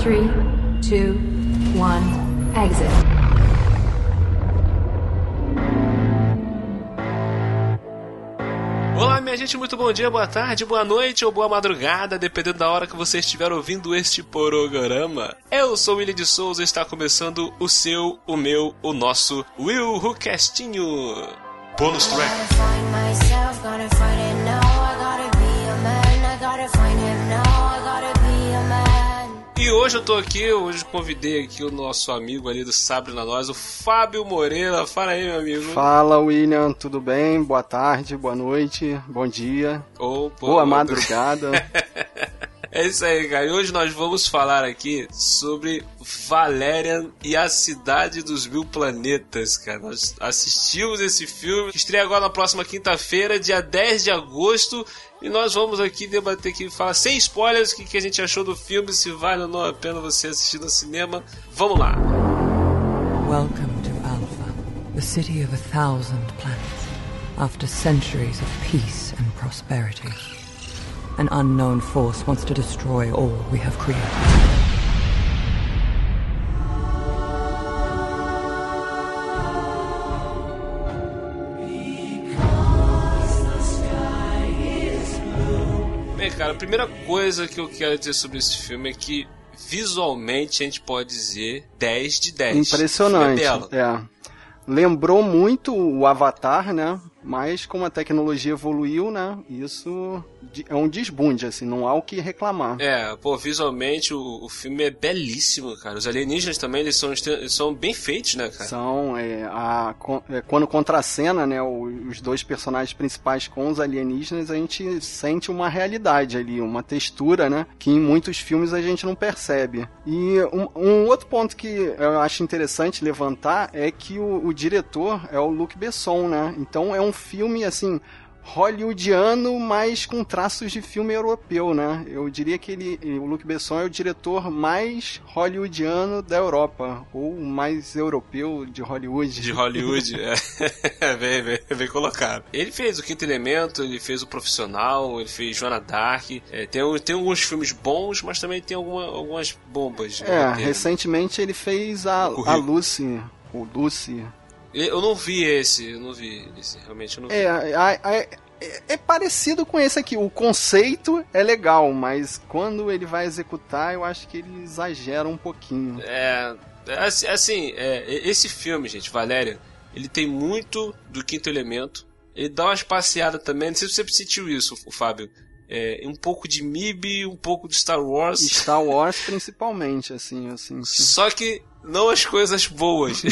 3, 2, 1, exit. Olá, minha gente, muito bom dia, boa tarde, boa noite ou boa madrugada, dependendo da hora que você estiver ouvindo este programa. Eu sou o William de Souza e está começando o seu, o meu, o nosso Will Who Castinho. Bônus track. E hoje eu tô aqui, hoje convidei aqui o nosso amigo ali do Sabre na Nós, o Fábio Moreira. Fala aí, meu amigo. Fala, William, tudo bem? Boa tarde, boa noite, bom dia, Ou, pô, boa madrugada. É isso aí, cara. E hoje nós vamos falar aqui sobre Valerian e a Cidade dos Mil Planetas, cara. Nós assistimos esse filme, estreia agora na próxima quinta-feira, dia 10 de agosto. E nós vamos aqui debater aqui, falar sem spoilers, o que, que a gente achou do filme, se vale ou não a pena você assistir no cinema. Vamos lá! Welcome to Alpha, the city of a thousand planets. After centuries of peace and prosperity, an unknown force wants to destroy all we have created. Cara, a primeira coisa que eu quero dizer sobre esse filme é que visualmente a gente pode dizer 10 de 10. Impressionante. É belo. É. Lembrou muito o Avatar, né? Mas como a tecnologia evoluiu, né? Isso é um desbunde, assim, não há o que reclamar. É, pô, visualmente o, o filme é belíssimo, cara. Os alienígenas também, eles são, eles são bem feitos, né, cara? São, é, a, é, quando contracena, né, os dois personagens principais com os alienígenas, a gente sente uma realidade ali, uma textura, né, que em muitos filmes a gente não percebe. E um, um outro ponto que eu acho interessante levantar é que o, o diretor é o Luc Besson, né, então é um filme, assim, hollywoodiano, mas com traços de filme europeu, né? Eu diria que ele, o Luc Besson é o diretor mais hollywoodiano da Europa, ou mais europeu de Hollywood. De Hollywood, é. bem, bem colocado. Ele fez o Quinto Elemento, ele fez o Profissional, ele fez Joana Dark. É, tem, tem alguns filmes bons, mas também tem alguma- algumas bombas. no É, roteiro. recentemente ele fez a, a Lucy, o Lucy. Eu não vi esse, eu não vi esse, realmente eu não vi. É, é, é parecido com esse aqui. O conceito é legal, mas quando ele vai executar, eu acho que ele exagera um pouquinho. É, é assim, assim, é, esse filme, gente, Valéria, ele tem muito do Quinto Elemento. Ele dá umas passeadas também. Não sei se você sentiu isso, o Fábio. É, um pouco de MIB, um pouco de Star Wars. Star Wars principalmente, assim, assim. Só que não as coisas boas.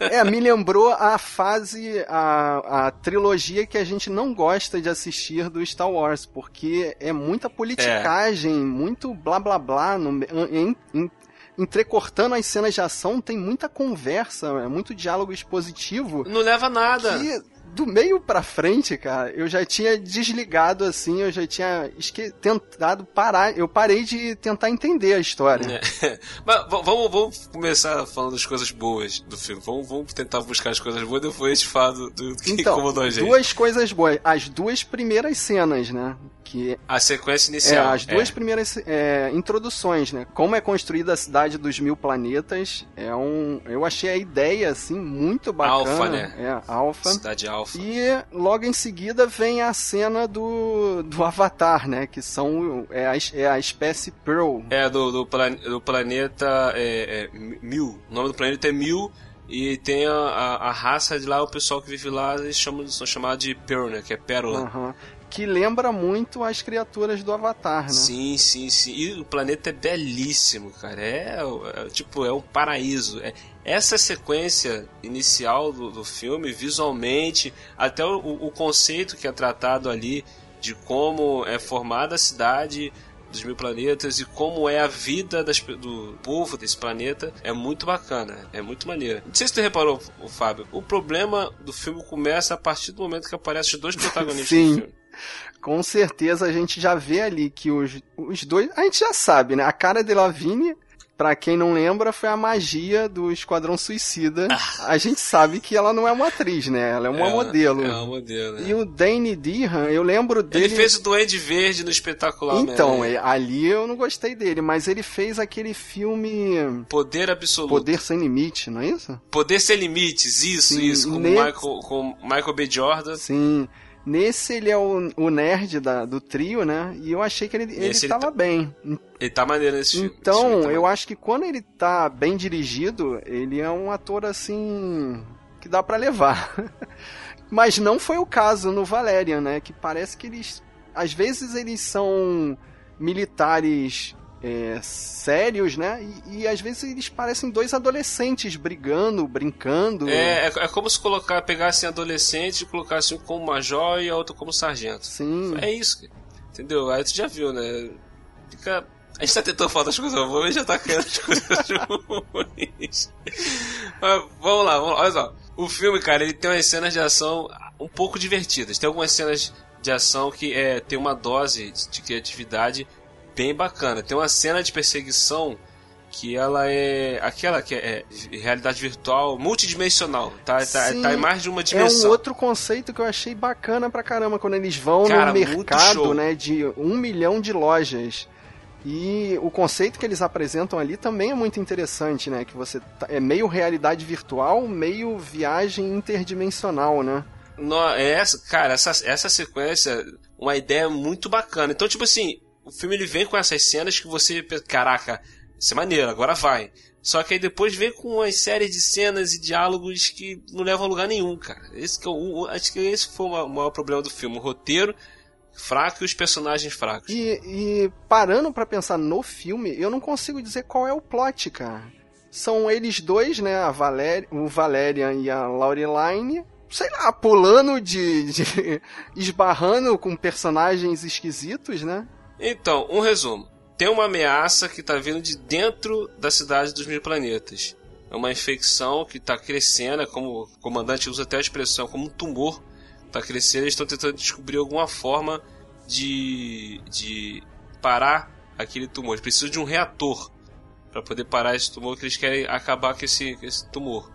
É, me lembrou a fase, a, a trilogia que a gente não gosta de assistir do Star Wars, porque é muita politicagem, muito blá blá blá, no, em- em- entrecortando as cenas de ação, tem muita conversa, é muito diálogo expositivo. não leva a nada. Que do meio pra frente, cara, eu já tinha desligado assim, eu já tinha esque- tentado parar, eu parei de tentar entender a história. É. Mas vamos, vamos começar falando das coisas boas do filme. Vamos, vamos tentar buscar as coisas boas, depois a gente fala do, do que Então, incomodou a gente. duas coisas boas. As duas primeiras cenas, né? Que A sequência é inicial. as duas é. primeiras é, introduções, né? Como é construída a cidade dos mil planetas. É um. Eu achei a ideia, assim, muito bacana. Alfa, né? É, alfa. Cidade Alpha. E logo em seguida vem a cena do, do Avatar, né? Que são. É a, é a espécie Pearl. É, do, do, plan- do planeta é, é, Mil. O nome do planeta é Mil. E tem a, a, a raça de lá, o pessoal que vive lá, eles chamam, são chamados de Pearl, né? Que é pérola. Aham. Que lembra muito as criaturas do Avatar, né? Sim, sim, sim. E o planeta é belíssimo, cara. É, é, tipo, é um paraíso. É, essa sequência inicial do, do filme, visualmente, até o, o conceito que é tratado ali de como é formada a cidade dos mil planetas e como é a vida das do povo desse planeta é muito bacana, é muito maneiro. Não sei se tu reparou, o Fábio, o problema do filme começa a partir do momento que aparecem os dois protagonistas Sim. do filme. Com certeza a gente já vê ali que os, os dois. A gente já sabe, né? A cara de Lavigne pra quem não lembra, foi a magia do Esquadrão Suicida. A gente sabe que ela não é uma atriz, né? Ela é uma É, modelo. É uma modelo. é. E o Danny Dehan, eu lembro dele. Ele fez o Duende Verde no espetacular. Então, é, ali eu não gostei dele, mas ele fez aquele filme Poder absoluto. Poder, Poder Sem Limite, não é isso? Sem Limites, isso, Sim, isso. Com, ne- Michael, com Michael B. Jordan. Sim. Nesse ele é o, o nerd da- do trio, né? E eu achei que ele, ele ele tava tá- bem. Ele tá maneiro nesse filme. Então, filme tá eu acho que quando ele tá bem dirigido, ele é um ator assim. que dá pra levar. Mas não foi o caso no Valerian, né? Que parece que eles. Às vezes eles são militares é, sérios, né? E, e às vezes eles parecem dois adolescentes brigando, brincando. É, é, é como se colocar, pegassem adolescente e colocassem um como major e a outro como sargento. Sim. É isso, entendeu? Aí tu já viu, né? Fica. A gente tá tentando falar das coisas boas e já tá caindo as coisas ruins. Mas vamos lá, vamos lá. Olha só. O filme, cara, ele tem umas cenas de ação um pouco divertidas. Tem algumas cenas de ação que é, tem uma dose de criatividade bem bacana. Tem uma cena de perseguição que ela é aquela que é, é realidade virtual multidimensional, tá, tá, Sim, tá em mais de uma É dimensão. um outro conceito que eu achei bacana pra caramba quando eles vão Cara, no mercado, né, de um milhão de lojas. E o conceito que eles apresentam ali também é muito interessante, né? Que você tá- é meio realidade virtual, meio viagem interdimensional, né? No, é essa, cara, essa, essa sequência, uma ideia muito bacana. Então, tipo assim, o filme ele vem com essas cenas que você caraca, isso é maneiro, agora vai. Só que aí depois vem com uma série de cenas e diálogos que não levam a lugar nenhum, cara. Esse que é o, o- acho que esse foi o ma- o maior problema do filme. O roteiro fraco e os personagens fracos. E, e parando pra pensar no filme, eu não consigo dizer qual é o plot, cara. São eles dois, né? A Valéria, o Valerian e a Laureline, sei lá, pulando de, de. esbarrando com personagens esquisitos, né? Então, um resumo. Tem uma ameaça que está vindo de dentro da cidade dos mil planetas. É uma infecção que está crescendo, é como o comandante usa até a expressão, como um tumor está crescendo. Eles estão tentando descobrir alguma forma de, de parar aquele tumor. Eles precisam de um reator para poder parar esse tumor, que eles querem acabar com esse, esse tumor.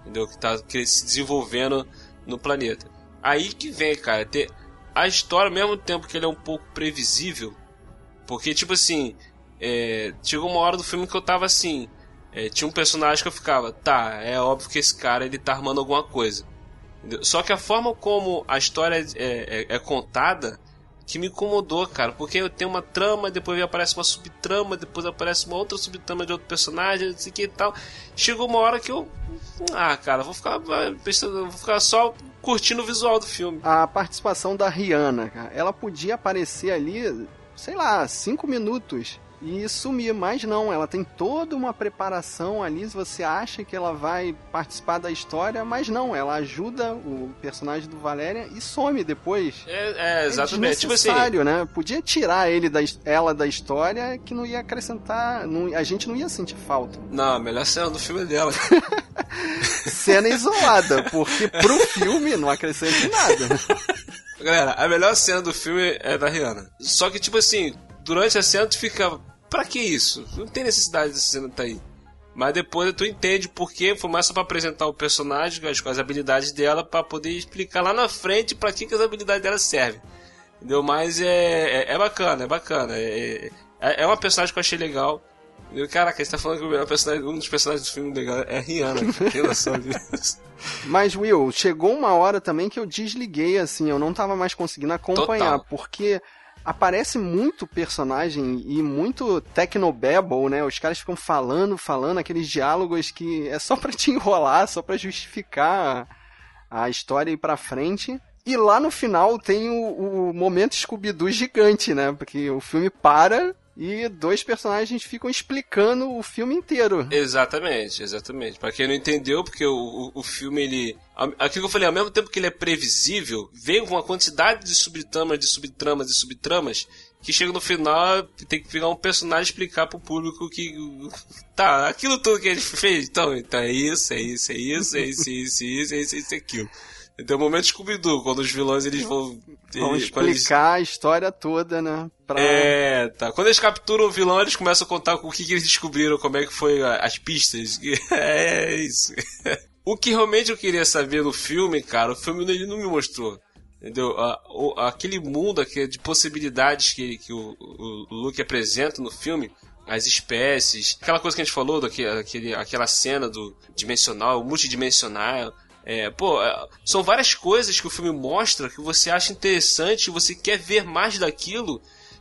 Entendeu? Que está se desenvolvendo no planeta. Aí que vem, cara, ter a história, ao mesmo tempo que ele é um pouco previsível, porque, tipo assim, é, chegou uma hora do filme que eu tava assim. é, tinha um personagem que eu ficava, tá, é óbvio que esse cara ele tá armando alguma coisa. Entendeu? Só que a forma como a história é, é- é contada que me incomodou, cara, porque eu tenho uma trama, depois aparece uma subtrama, depois aparece uma outra subtrama de outro personagem, não sei que e tal. Chegou uma hora que eu. Ah, cara, vou ficar, vou ficar só curtindo o visual do filme. A participação da Rihanna, cara, ela podia aparecer ali, sei lá, cinco minutos e sumir, mas não, ela tem toda uma preparação ali, você acha que ela vai participar da história, mas não, ela ajuda o personagem do Valéria e some depois. É, é exatamente. Tipo assim, né? Podia tirar ele da, ela da história que não ia acrescentar, não- a gente não ia sentir falta. não, a melhor cena do filme é dela. Cena isolada, porque pro filme não acrescenta nada. Galera, a melhor cena do filme é da Rihanna. Só que, tipo assim, durante a cena tu fica, pra que isso? Não tem necessidade dessa cena tá aí. Mas depois tu entende porque foi mais só pra apresentar o personagem, as, as habilidades dela, pra poder explicar lá na frente pra que, que as habilidades dela servem. Entendeu? Mas é, é, é bacana, é bacana. É, é, é uma personagem que eu achei legal. Entendeu? Caraca, a gente tá falando que o melhor personagem, um dos personagens do filme legal é Rihanna. Tem noção disso? Mas, Will, chegou uma hora também que eu desliguei, assim, eu não tava mais conseguindo acompanhar, Total. porque aparece muito personagem e muito technobabble, né? Os caras ficam falando, falando, aqueles diálogos que é só pra te enrolar, só pra justificar a história e ir pra frente. E lá no final tem o, o momento Scooby-Doo gigante, né? Porque o filme para e dois personagens ficam explicando o filme inteiro. Exatamente, exatamente. Pra quem não entendeu, porque o, o, filme, ele. Aquilo que eu falei, ao mesmo tempo que ele é previsível, veio com uma quantidade de subtramas, de subtramas, de subtramas, que chega no final, tem que pegar um personagem e explicar pro público que. Tá, aquilo tudo que ele fez, então, então é isso, é isso, é isso, é isso, é isso, é isso, é isso, é isso, é aquilo. Tem o momento Scooby-Doo, quando os vilões eles vão. Vão eles- quando eles- explicar a história toda, né? Pra... É, tá. Quando eles capturam o vilão, eles começam a contar o que, que eles descobriram, como é que foi as pistas. É isso. O que realmente eu queria saber no filme, cara, o filme ele não me mostrou. Entendeu? Aquele mundo aquele de possibilidades que, que o, o, Luke apresenta no filme, as espécies, aquela coisa que a gente falou, daquele, aquele, aquela cena do dimensional, multidimensional. É, pô, é, são várias coisas que o filme mostra que você acha interessante, você quer ver mais daquilo,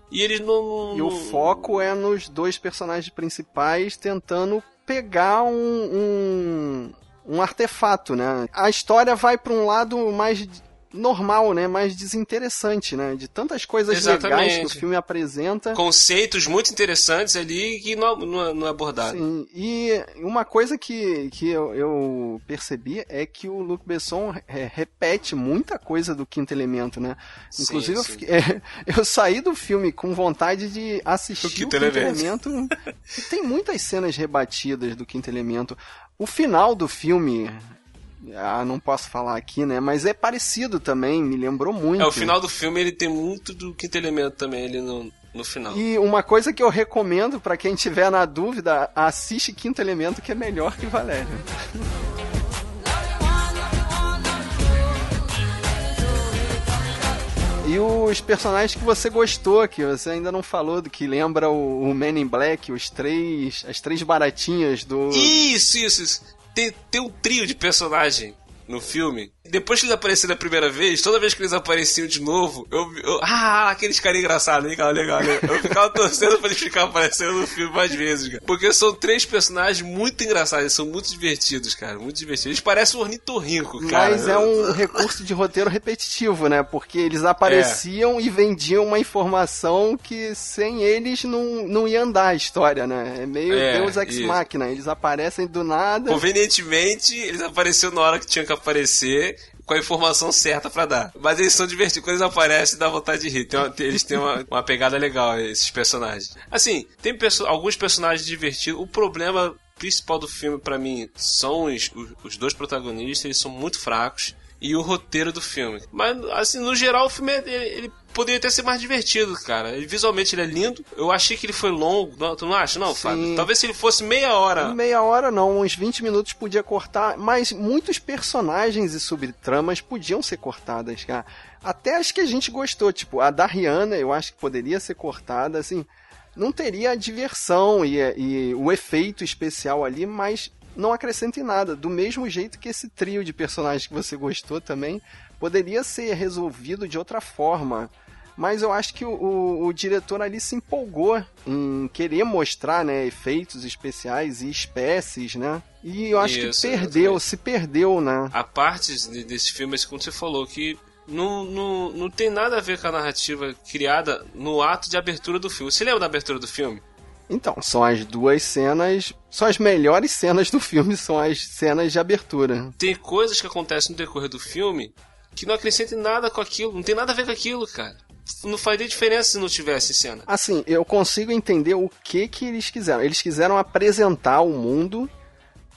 e eles não. E o foco é nos dois personagens principais tentando pegar um, um, um artefato, né? A história vai pra um lado mais normal, né? Mais desinteressante, né? De tantas coisas legais que o Exatamente. filme apresenta. conceitos muito interessantes ali que não, não, não é abordado. Sim, e uma coisa que, que eu, eu percebi é que o Luc Besson é, repete muita coisa do Quinto Elemento, né? Sim, Inclusive, eu, sim. fiquei- é, eu saí do filme com vontade de assistir O o Quinto Quinto, Elemento. Elemento. tem muitas cenas rebatidas do Quinto Elemento. O final do filme... Ah, não posso falar aqui, né? Mas é parecido também, me lembrou muito. É, o final do filme ele tem muito do quinto elemento também ali no, no final. E uma coisa que eu recomendo pra quem tiver na dúvida, assiste Quinto Elemento que é melhor que Valério. E os personagens que você gostou, que você ainda não falou, do que lembra o, o Man in Black, os três, as três baratinhas do. Isso, isso, isso. Tem, tem um trio de personagem no filme. Depois que eles apareceram a primeira vez, toda vez que eles apareciam de novo, eu, eu ah, aqueles caras engraçados, legal, legal, legal. Eu ficava torcendo pra eles ficarem aparecendo no filme mais vezes, cara. Porque são três personagens muito engraçados, eles são muito divertidos, cara, muito divertidos. Eles parecem um ornitorrinco, cara. Mas é um recurso de roteiro repetitivo, né? Porque eles apareciam e vendiam uma informação que sem eles não, não ia andar a história, né? É meio É, Deus Ex. Machina. Eles aparecem do nada. Convenientemente, eles apareceram na hora que tinham que aparecer, com a informação certa pra dar. Mas eles são divertidos. Quando eles aparecem, dá vontade de rir. Uma- eles têm uma, uma pegada legal, esses personagens. Assim, tem perso- alguns personagens divertidos. O problema principal do filme, pra mim, são os- os dois protagonistas. Eles são muito fracos. E o roteiro do filme. Mas, assim, no geral, o filme, ele, ele poderia até ser mais divertido, cara. Ele- visualmente, ele é lindo. Eu achei que ele foi longo. Não, tu não acha, não, Sim. Fábio? Talvez se ele fosse meia hora... Meia hora não, uns 20 minutos podia cortar, mas muitos personagens e subtramas podiam ser cortadas, cara. Até as que a gente gostou, tipo, a da Rihanna eu acho que poderia ser cortada, assim, não teria a diversão e, e o efeito especial ali, mas não acrescenta em nada. Do mesmo jeito que esse trio de personagens que você gostou também poderia ser resolvido de outra forma. Mas eu acho que o, o- o diretor ali se empolgou em querer mostrar, né, efeitos especiais e espécies, né? E eu acho Isso, que perdeu, exatamente. se perdeu, né? a partes de- desse filme, como você falou, que não, não, não tem nada a ver com a narrativa criada no ato de abertura do filme. Você lembra da abertura do filme? Então, são as duas cenas, são as melhores cenas do filme, são as cenas de abertura. Tem coisas que acontecem no decorrer do filme que não acrescentem nada com aquilo, não tem nada a ver com aquilo, cara. Não faria diferença se não tivesse cena. Assim, eu consigo entender o que que eles quiseram. Eles quiseram apresentar o mundo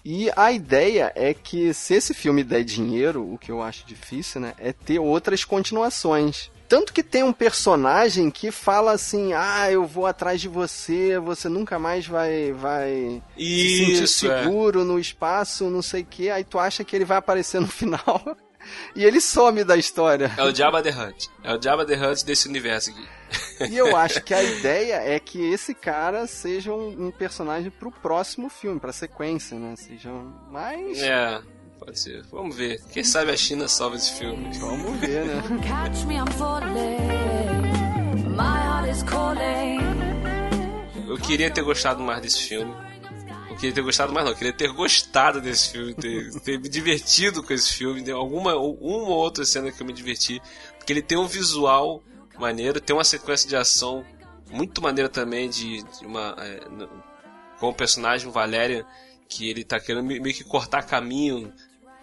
e a ideia é que se esse filme der dinheiro, o que eu acho difícil, né, é ter outras continuações. Tanto que tem um personagem que fala assim: "Ah, eu vou atrás de você, você nunca mais vai vai se sentir Isso, é. seguro no espaço, não sei o que". Aí tu acha que ele vai aparecer no final e ele some da história. É o Jabba the Hutt. É o Jabba the Hutt desse universo aqui. E eu acho que a ideia é que esse cara seja um, um personagem pro próximo filme, pra sequência, né? Seja mais. É, pode ser. Vamos ver. Quem sabe a China salva esse filme. Vamos ver, né? Catch me, I'm falling. My heart is calling. Eu queria ter gostado mais desse filme. Eu queria ter gostado mais, não. Eu queria ter gostado desse filme, ter, ter me divertido com esse filme. Tem alguma uma ou outra cena que eu me diverti. Porque ele tem um visual maneiro, tem uma sequência de ação muito maneira também de, de uma. é, no- com o personagem o Valéria, que ele tá querendo me- meio que cortar caminho.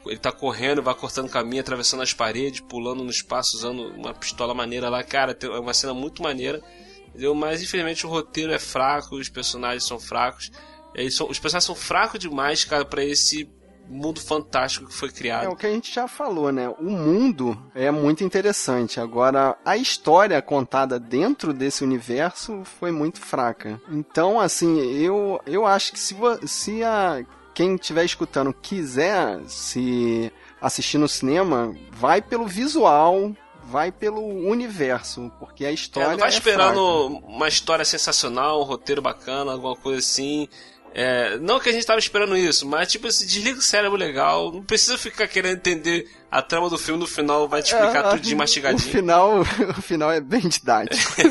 Ele tá correndo, vai cortando caminho, atravessando as paredes, pulando no espaço, usando uma pistola maneira lá. Cara, é uma cena muito maneira. Entendeu? Mas infelizmente o roteiro é fraco, os personagens são fracos. Eles são, os personagens são fracos demais, cara, pra esse mundo fantástico que foi criado. É o que a gente já falou, né? O mundo é muito interessante. Agora, a história contada dentro desse universo foi muito fraca. Então, assim, eu, eu acho que se, se a, quem estiver escutando quiser se assistir no cinema, vai pelo visual, vai pelo universo, porque a história. É, não vai é esperando fraca. uma história sensacional, um roteiro bacana, alguma coisa assim. É, não que a gente tava esperando isso, mas tipo, se desliga o cérebro legal, não precisa ficar querendo entender a trama do filme, no final vai te explicar é, tudo de mastigadinho. O final, o final é bem didático.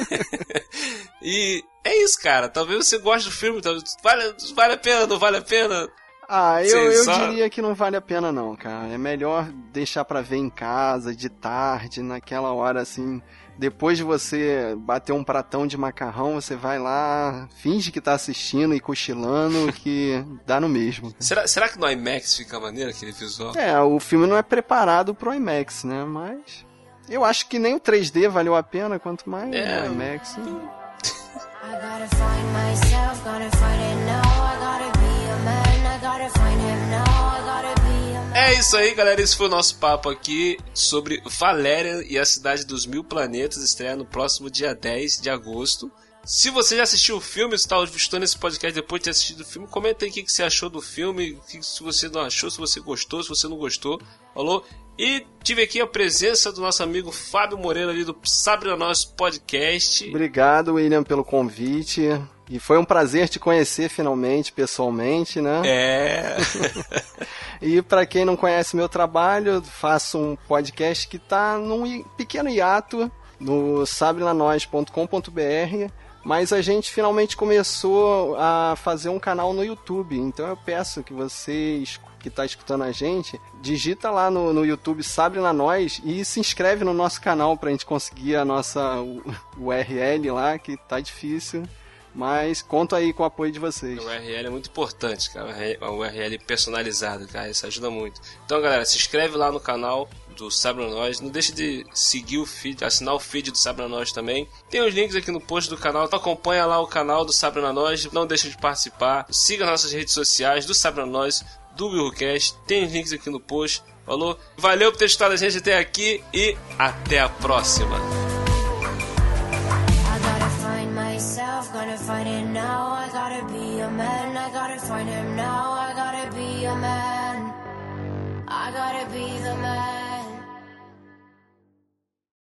e é isso, cara. Talvez você goste do filme, vale, vale a pena, não vale a pena. Ah, eu, eu só... diria que não vale a pena não, cara. É melhor deixar pra ver em casa, de tarde, naquela hora assim, depois de você bater um pratão de macarrão, você vai lá, finge que tá assistindo e cochilando, que dá no mesmo. Será, será que no IMAX fica maneiro aquele visual? É, o filme não é preparado pro IMAX, né? Mas. Eu acho que nem o 3D valeu a pena, quanto mais é. o IMAX. Né? I gotta find myself, gotta find it é isso aí, galera. Esse foi o nosso papo aqui sobre Valéria e a Cidade dos Mil Planetas, estreia no próximo dia 10 de agosto. Se você já assistiu o filme, está escutando esse podcast depois de ter assistido o filme, comenta aí o que você achou do filme, se você não achou, se você gostou, se você não gostou. Falou? E tive aqui a presença do nosso amigo Fábio Moreira ali do Sabre Nós Podcast. Obrigado, William, pelo convite. E foi um prazer te conhecer finalmente, pessoalmente, né? É. e para quem não conhece meu trabalho, faço um podcast que tá num pequeno hiato no sabrenanois.com.br, mas a gente finalmente começou a fazer um canal no YouTube. Então eu peço que vocês que está escutando a gente, digita lá no, no YouTube Sabre na Nós e se inscreve no nosso canal para a gente conseguir a nossa URL lá, que tá difícil. Mas conto aí com o apoio de vocês. O URL é muito importante, cara. A URL personalizado, cara. Isso ajuda muito. Então, galera, se inscreve lá no canal do Sabre Nós. Não deixe de seguir o feed, assinar o feed do Sabre Nós também. Tem os links aqui no post do canal. Então acompanha lá o canal do Sabre Nós. Não deixe de participar. Siga nossas redes sociais do Sabre Nós, do Willcast. Tem os links aqui no post. Falou? Valeu por ter estado a gente até aqui e até a próxima. Gonna find it now.